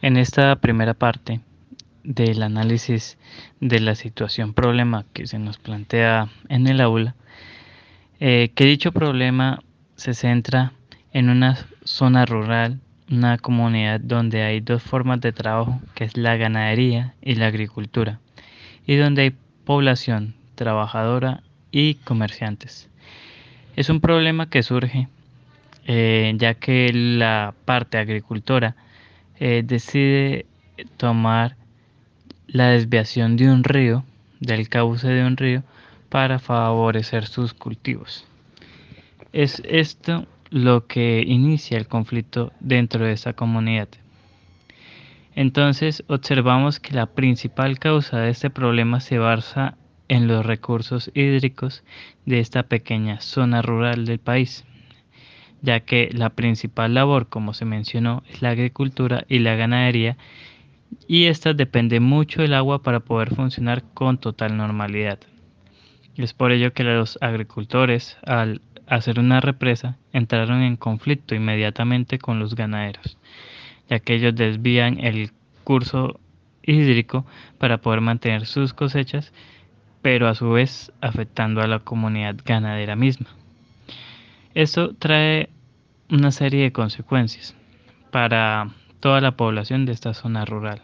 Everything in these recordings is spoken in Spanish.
En esta primera parte del análisis de la situación problema que se nos plantea en el aula, eh, que dicho problema se centra en una zona rural, una comunidad donde hay dos formas de trabajo, que es la ganadería y la agricultura, y donde hay población trabajadora y comerciantes. Es un problema que surge eh, ya que la parte agricultora eh, decide tomar la desviación de un río, del cauce de un río, para favorecer sus cultivos. Es esto lo que inicia el conflicto dentro de esa comunidad. Entonces observamos que la principal causa de este problema se basa en los recursos hídricos de esta pequeña zona rural del país, ya que la principal labor, como se mencionó, es la agricultura y la ganadería, y esta depende mucho del agua para poder funcionar con total normalidad. Es por ello que los agricultores, al hacer una represa, entraron en conflicto inmediatamente con los ganaderos, ya que ellos desvían el curso hídrico para poder mantener sus cosechas, pero a su vez afectando a la comunidad ganadera misma. Esto trae una serie de consecuencias para toda la población de esta zona rural.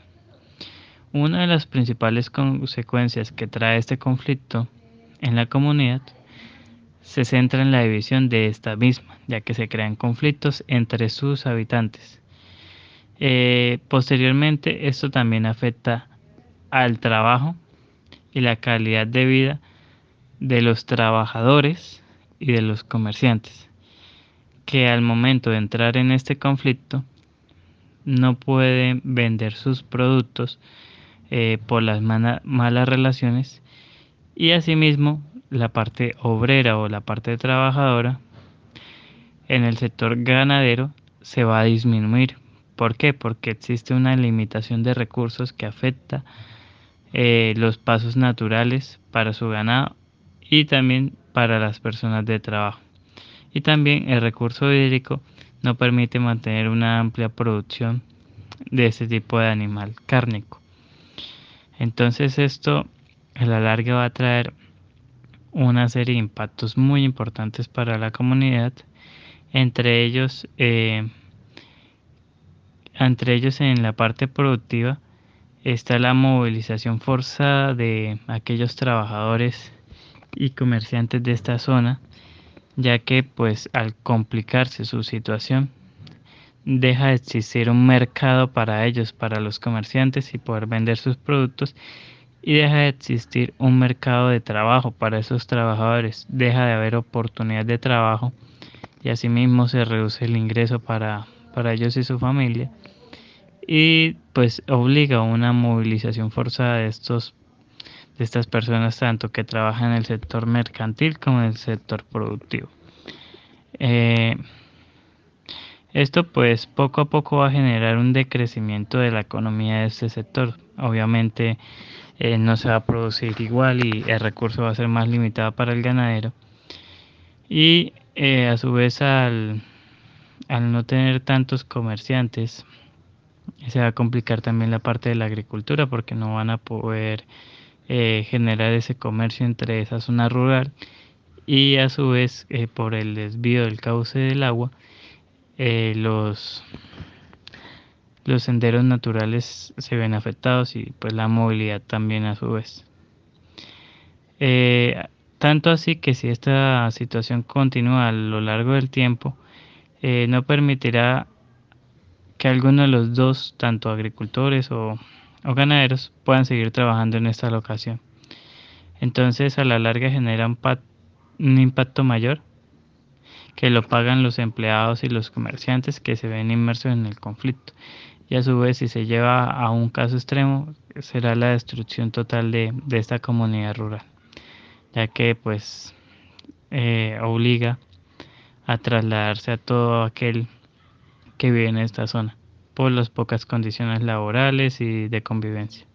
Una de las principales consecuencias que trae este conflicto en la comunidad se centra en la división de esta misma, ya que se crean conflictos entre sus habitantes. Eh, posteriormente, esto también afecta al trabajo y la calidad de vida de los trabajadores y de los comerciantes, que al momento de entrar en este conflicto no pueden vender sus productos eh, por las malas relaciones y asimismo la parte obrera o la parte trabajadora en el sector ganadero se va a disminuir. ¿Por qué? Porque existe una limitación de recursos que afecta eh, los pasos naturales para su ganado y también para las personas de trabajo. Y también el recurso hídrico no permite mantener una amplia producción de este tipo de animal cárnico. Entonces esto a la larga va a traer una serie de impactos muy importantes para la comunidad, entre ellos, eh, entre ellos en la parte productiva está la movilización forzada de aquellos trabajadores y comerciantes de esta zona, ya que pues al complicarse su situación deja de existir un mercado para ellos, para los comerciantes y poder vender sus productos y deja de existir un mercado de trabajo para esos trabajadores, deja de haber oportunidad de trabajo y asimismo se reduce el ingreso para, para ellos y su familia y pues obliga a una movilización forzada de estos de estas personas tanto que trabajan en el sector mercantil como en el sector productivo. Eh, esto pues poco a poco va a generar un decrecimiento de la economía de este sector. Obviamente eh, no se va a producir igual y el recurso va a ser más limitado para el ganadero. Y eh, a su vez al, al no tener tantos comerciantes, se va a complicar también la parte de la agricultura porque no van a poder eh, generar ese comercio entre esa zona rural y a su vez por el desvío del cauce del agua los los senderos naturales se ven afectados y pues la movilidad también a su vez. Eh, tanto así que si esta situación continúa a lo largo del tiempo, eh, no permitirá que alguno de los dos, tanto agricultores o, ganaderos, puedan seguir trabajando en esta locación. Entonces a la larga genera un impacto mayor que lo pagan los empleados y los comerciantes que se ven inmersos en el conflicto y a su vez si se lleva a un caso extremo será la destrucción total de, esta comunidad rural ya que pues eh, obliga a trasladarse a todo aquel que vive en esta zona por las pocas condiciones laborales y de convivencia.